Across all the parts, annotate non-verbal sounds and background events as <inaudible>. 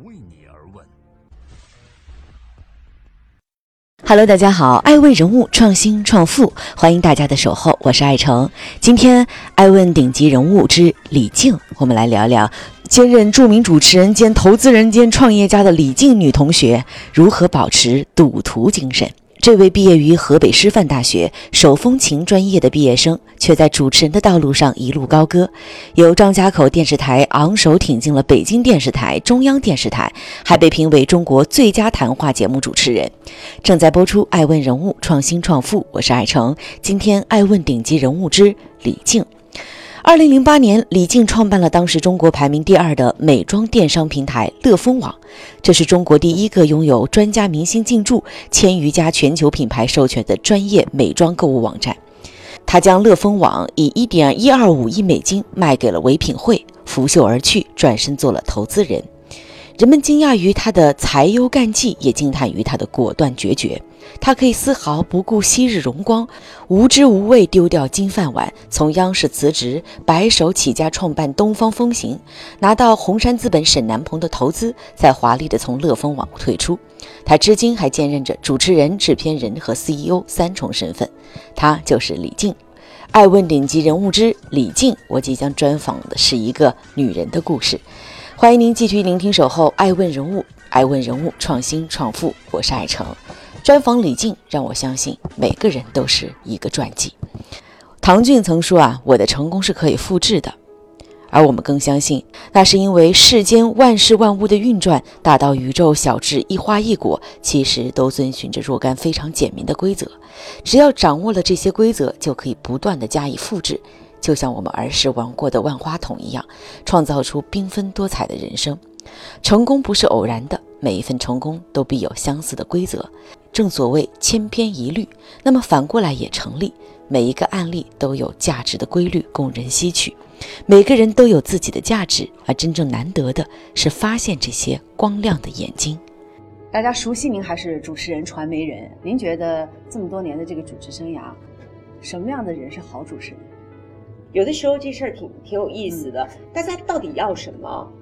为你而问。Hello，大家好，爱问人物创新创富，欢迎大家的守候，我是爱成。今天爱问顶级人物之李静，我们来聊聊兼任著名主持人兼投资人兼创业家的李静女同学如何保持赌徒精神。这位毕业于河北师范大学手风琴专业的毕业生，却在主持人的道路上一路高歌，由张家口电视台昂首挺进了北京电视台、中央电视台，还被评为中国最佳谈话节目主持人。正在播出《爱问人物创新创富》，我是爱成。今天爱问顶级人物之李静。二零零八年，李静创办了当时中国排名第二的美妆电商平台乐蜂网，这是中国第一个拥有专家明星进驻、千余家全球品牌授权的专业美妆购物网站。他将乐蜂网以一点一二五亿美金卖给了唯品会，拂袖而去，转身做了投资人。人们惊讶于他的才优干绩，也惊叹于他的果断决绝。他可以丝毫不顾昔日荣光，无知无畏丢掉金饭碗，从央视辞职，白手起家创办东方风行，拿到红杉资本沈南鹏的投资，再华丽的从乐蜂网退出。他至今还兼任着主持人、制片人和 CEO 三重身份。他就是李静。爱问顶级人物之李静，我即将专访的是一个女人的故事。欢迎您继续聆听《守候爱问人物》，爱问人物创新创富，我是爱成。专访李静，让我相信每个人都是一个传记。唐骏曾说啊，我的成功是可以复制的，而我们更相信，那是因为世间万事万物的运转，大到宇宙，小至一花一果，其实都遵循着若干非常简明的规则。只要掌握了这些规则，就可以不断的加以复制。就像我们儿时玩过的万花筒一样，创造出缤纷多彩的人生。成功不是偶然的，每一份成功都必有相似的规则。正所谓千篇一律，那么反过来也成立。每一个案例都有价值的规律供人吸取，每个人都有自己的价值，而真正难得的是发现这些光亮的眼睛。大家熟悉您还是主持人、传媒人？您觉得这么多年的这个主持生涯，什么样的人是好主持人？有的时候这事儿挺挺有意思的，大家到底要什么？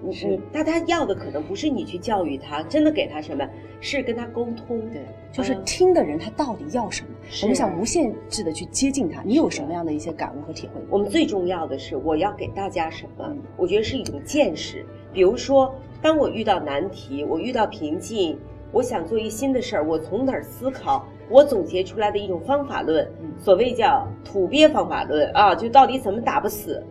你你，大家要的可能不是你去教育他，真的给他什么，是跟他沟通。对，就是听的人他到底要什么？我们想无限制的去接近他。你有什么样的一些感悟和体会？我们最重要的是，我要给大家什么？我觉得是一种见识。比如说，当我遇到难题，我遇到瓶颈，我想做一新的事儿，我从哪儿思考？我总结出来的一种方法论，所谓叫土鳖方法论啊，就到底怎么打不死，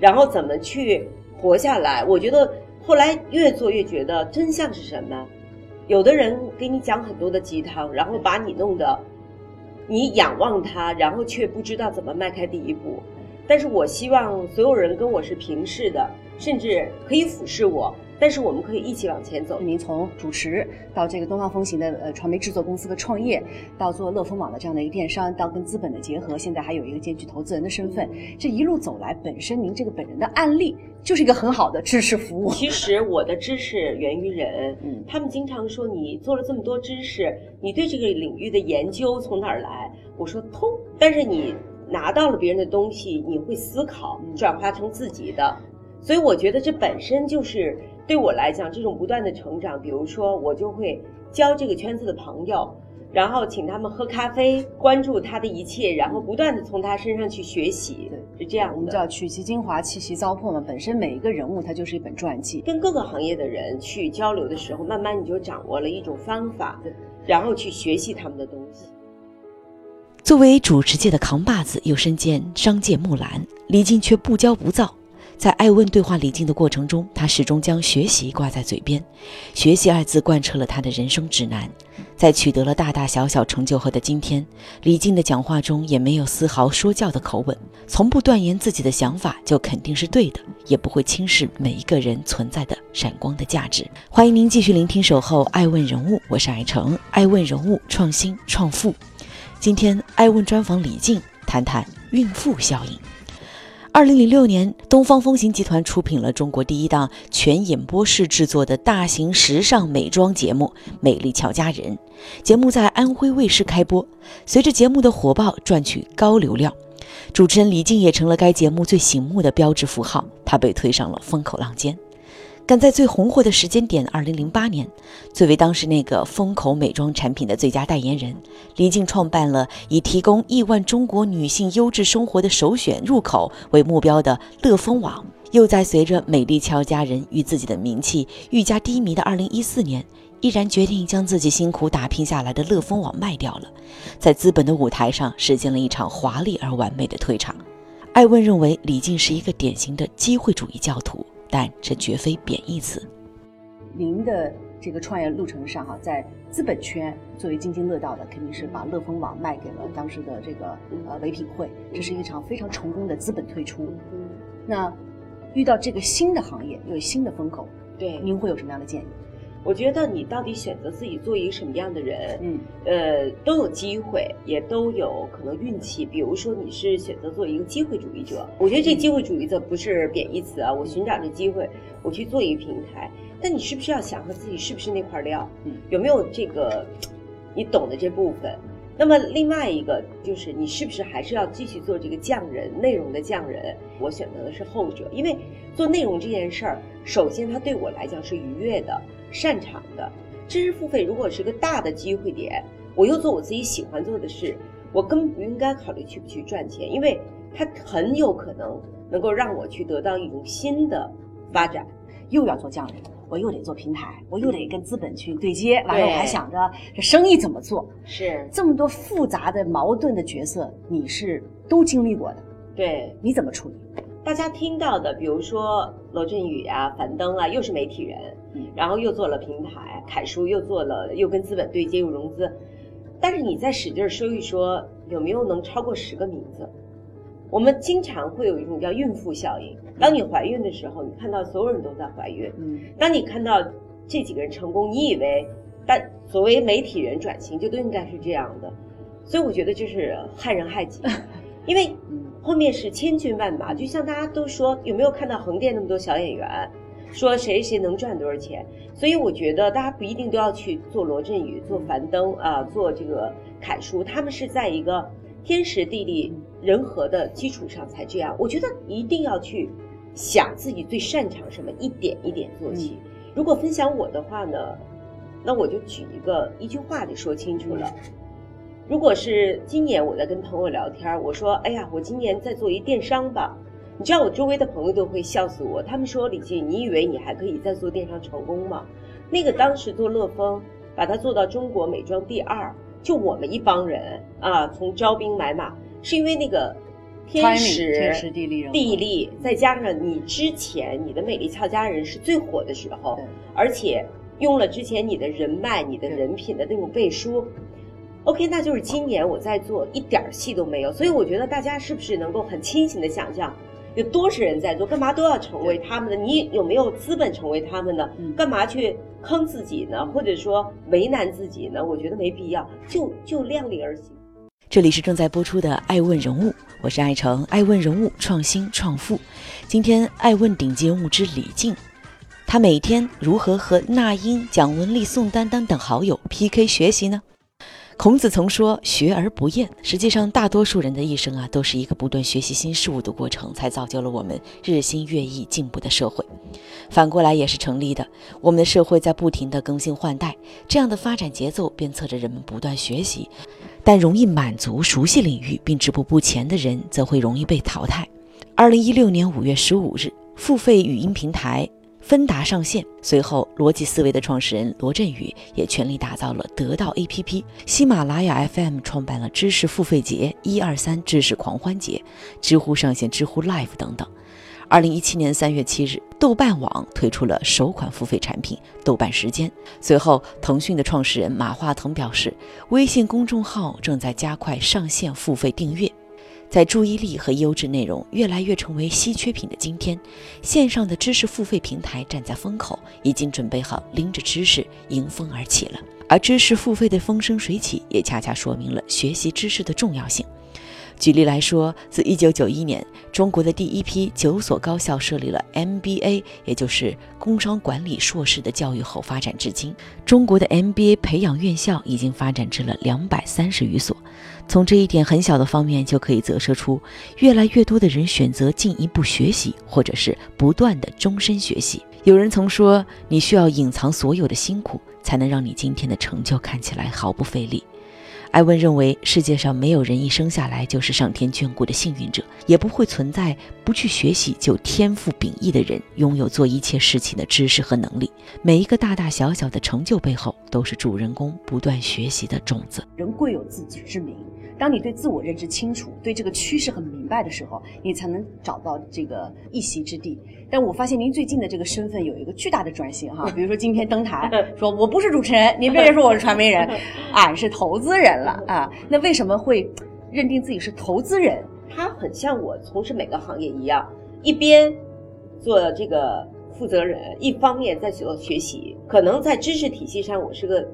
然后怎么去活下来。我觉得后来越做越觉得真相是什么？有的人给你讲很多的鸡汤，然后把你弄得你仰望他，然后却不知道怎么迈开第一步。但是我希望所有人跟我是平视的，甚至可以俯视我。但是我们可以一起往前走。您从主持到这个东方风行的呃传媒制作公司的创业，到做乐风网的这样的一个电商，到跟资本的结合，现在还有一个兼具投资人的身份。这一路走来，本身您这个本人的案例就是一个很好的知识服务。其实我的知识源于人，嗯，他们经常说你做了这么多知识，你对这个领域的研究从哪儿来？我说通。但是你拿到了别人的东西，你会思考，转化成自己的。所以我觉得这本身就是。对我来讲，这种不断的成长，比如说我就会交这个圈子的朋友，然后请他们喝咖啡，关注他的一切，然后不断的从他身上去学习，是这样的。我们叫取其精华，弃其糟粕嘛。本身每一个人物他就是一本传记，跟各个行业的人去交流的时候，慢慢你就掌握了一种方法，然后去学习他们的东西。作为主持界的扛把子，又身兼商界木兰，李静却不骄不躁。在爱问对话李静的过程中，他始终将学习挂在嘴边，学习二字贯彻了他的人生指南。在取得了大大小小成就后的今天，李静的讲话中也没有丝毫说教的口吻，从不断言自己的想法就肯定是对的，也不会轻视每一个人存在的闪光的价值。欢迎您继续聆听《守候爱问人物》，我是爱成，爱问人物创新创富。今天爱问专访李静，谈谈孕妇效应。二零零六年，东方风行集团出品了中国第一档全演播室制作的大型时尚美妆节目《美丽俏佳人》。节目在安徽卫视开播，随着节目的火爆，赚取高流量，主持人李静也成了该节目最醒目的标志符号。她被推上了风口浪尖。赶在最红火的时间点，二零零八年，作为当时那个风口美妆产品的最佳代言人，李静创办了以提供亿万中国女性优质生活的首选入口为目标的乐蜂网。又在随着美丽俏佳人与自己的名气愈加低迷的二零一四年，毅然决定将自己辛苦打拼下来的乐蜂网卖掉了，在资本的舞台上实现了一场华丽而完美的退场。艾问认为李静是一个典型的机会主义教徒。但这绝非贬义词。您的这个创业路程上，哈，在资本圈作为津津乐道的，肯定是把乐蜂网卖给了当时的这个呃唯品会，这是一场非常成功的资本退出。那遇到这个新的行业，又有新的风口，对，您会有什么样的建议？我觉得你到底选择自己做一个什么样的人，嗯，呃，都有机会，也都有可能运气。比如说你是选择做一个机会主义者，我觉得这机会主义者不是贬义词啊。我寻找这机会，我去做一个平台，但你是不是要想和自己是不是那块料？嗯，有没有这个你懂的这部分？那么另外一个就是你是不是还是要继续做这个匠人内容的匠人？我选择的是后者，因为做内容这件事儿，首先它对我来讲是愉悦的。擅长的知识付费，如果是个大的机会点，我又做我自己喜欢做的事，我根本不应该考虑去不去赚钱，因为它很有可能能够让我去得到一种新的发展。又要做匠人，我又得做平台，我又得跟资本去对接，完了我还想着这生意怎么做，是这么多复杂的矛盾的角色，你是都经历过的，对，你怎么处理？大家听到的，比如说罗振宇啊、樊登啊，又是媒体人。然后又做了平台，凯叔又做了，又跟资本对接，又融资。但是你再使劲说一说，有没有能超过十个名字？我们经常会有一种叫孕妇效应。当你怀孕的时候，你看到所有人都在怀孕。嗯。当你看到这几个人成功，你以为，但所谓媒体人转型就都应该是这样的。所以我觉得就是害人害己，<laughs> 因为后面是千军万马。就像大家都说，有没有看到横店那么多小演员？说谁谁能赚多少钱，所以我觉得大家不一定都要去做罗振宇、做樊登啊，做这个凯叔，他们是在一个天时地利人和的基础上才这样。我觉得一定要去想自己最擅长什么，一点一点做起。如果分享我的话呢，那我就举一个一句话就说清楚了。如果是今年我在跟朋友聊天，我说：“哎呀，我今年在做一电商吧。”你知道我周围的朋友都会笑死我，他们说李静，你以为你还可以再做电商成功吗？那个当时做乐风，把它做到中国美妆第二，就我们一帮人啊，从招兵买马，是因为那个天时天时地利地利，再加上你之前你的美丽俏佳人是最火的时候，而且用了之前你的人脉、你的人品的那种背书，OK，那就是今年我在做一点戏都没有，所以我觉得大家是不是能够很清醒的想象？有多少人在做？干嘛都要成为他们的？你有没有资本成为他们的？干嘛去坑自己呢？或者说为难自己呢？我觉得没必要，就就量力而行。这里是正在播出的《爱问人物》，我是爱成，爱问人物创新创富。今天爱问顶级人物之李静，他每天如何和那英、蒋雯丽、宋丹丹等好友 PK 学习呢？孔子曾说“学而不厌”，实际上，大多数人的一生啊，都是一个不断学习新事物的过程，才造就了我们日新月异、进步的社会。反过来也是成立的，我们的社会在不停的更新换代，这样的发展节奏鞭策着人们不断学习。但容易满足熟悉领域并止步不前的人，则会容易被淘汰。二零一六年五月十五日，付费语音平台。芬达上线，随后逻辑思维的创始人罗振宇也全力打造了得到 APP，喜马拉雅 FM 创办了知识付费节，一二三知识狂欢节，知乎上线知乎 Live 等等。二零一七年三月七日，豆瓣网推出了首款付费产品豆瓣时间。随后，腾讯的创始人马化腾表示，微信公众号正在加快上线付费订阅。在注意力和优质内容越来越成为稀缺品的今天，线上的知识付费平台站在风口，已经准备好拎着知识迎风而起了。而知识付费的风生水起，也恰恰说明了学习知识的重要性。举例来说，自1991年，中国的第一批九所高校设立了 MBA，也就是工商管理硕士的教育后，发展至今，中国的 MBA 培养院校已经发展至了两百三十余所。从这一点很小的方面就可以折射出，越来越多的人选择进一步学习，或者是不断的终身学习。有人曾说，你需要隐藏所有的辛苦，才能让你今天的成就看起来毫不费力。艾文认为，世界上没有人一生下来就是上天眷顾的幸运者，也不会存在不去学习就天赋秉异的人，拥有做一切事情的知识和能力。每一个大大小小的成就背后，都是主人公不断学习的种子。人贵有自知之明。当你对自我认知清楚，对这个趋势很明白的时候，你才能找到这个一席之地。但我发现您最近的这个身份有一个巨大的转型哈，比如说今天登台 <laughs> 说我不是主持人，您别说我是传媒人，<laughs> 俺是投资人了啊。那为什么会认定自己是投资人？他很像我从事每个行业一样，一边做这个负责人，一方面在做学习。可能在知识体系上我是个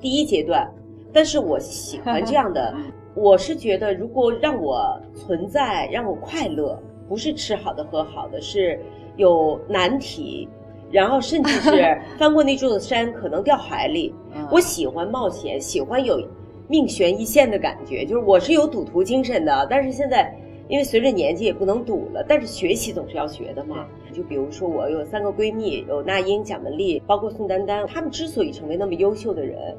第一阶段，但是我喜欢这样的。<laughs> 我是觉得，如果让我存在，让我快乐，不是吃好的喝好的，是有难题，然后甚至是 <laughs> 翻过那座山可能掉海里。我喜欢冒险，喜欢有命悬一线的感觉，就是我是有赌徒精神的。但是现在，因为随着年纪也不能赌了，但是学习总是要学的嘛。就比如说我有三个闺蜜，有那英、蒋雯丽，包括宋丹丹，她们之所以成为那么优秀的人。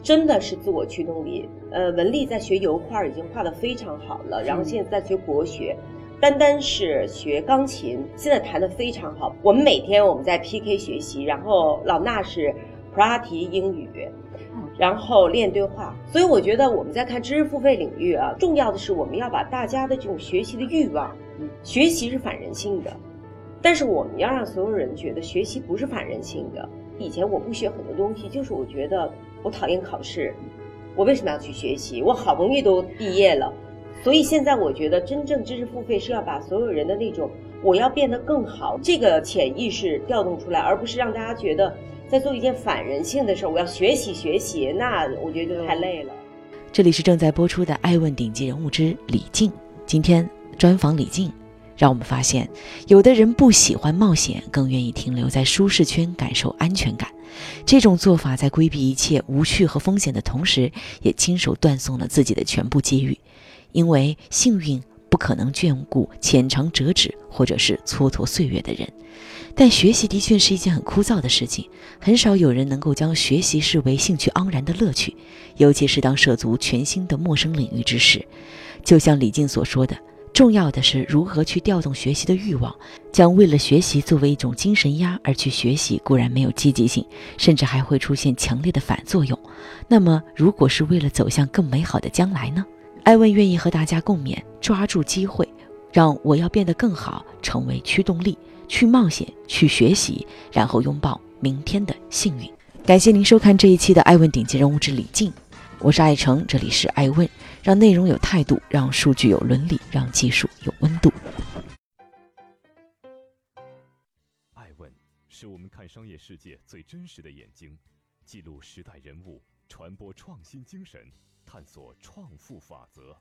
真的是自我驱动力。呃，文丽在学油画，已经画得非常好了，然后现在在学国学。丹丹是学钢琴，现在弹得非常好。我们每天我们在 PK 学习，然后老衲是普拉提英语，然后练对话。所以我觉得我们在看知识付费领域啊，重要的是我们要把大家的这种学习的欲望，学习是反人性的，但是我们要让所有人觉得学习不是反人性的。以前我不学很多东西，就是我觉得。我讨厌考试，我为什么要去学习？我好不容易都毕业了，所以现在我觉得真正知识付费是要把所有人的那种我要变得更好这个潜意识调动出来，而不是让大家觉得在做一件反人性的事儿。我要学习学习，那我觉得就太累了。这里是正在播出的《爱问顶级人物之李静》，今天专访李静，让我们发现，有的人不喜欢冒险，更愿意停留在舒适圈，感受安全感。这种做法在规避一切无趣和风险的同时，也亲手断送了自己的全部机遇。因为幸运不可能眷顾浅尝辄止或者是蹉跎岁月的人，但学习的确是一件很枯燥的事情。很少有人能够将学习视为兴趣盎然的乐趣，尤其是当涉足全新的陌生领域之时。就像李静所说的。重要的是如何去调动学习的欲望，将为了学习作为一种精神压而去学习，固然没有积极性，甚至还会出现强烈的反作用。那么，如果是为了走向更美好的将来呢？艾问愿意和大家共勉，抓住机会，让我要变得更好成为驱动力，去冒险，去学习，然后拥抱明天的幸运。感谢您收看这一期的《艾问顶级人物之李静》。我是爱成，这里是爱问，让内容有态度，让数据有伦理，让技术有温度。爱问是我们看商业世界最真实的眼睛，记录时代人物，传播创新精神，探索创富法则。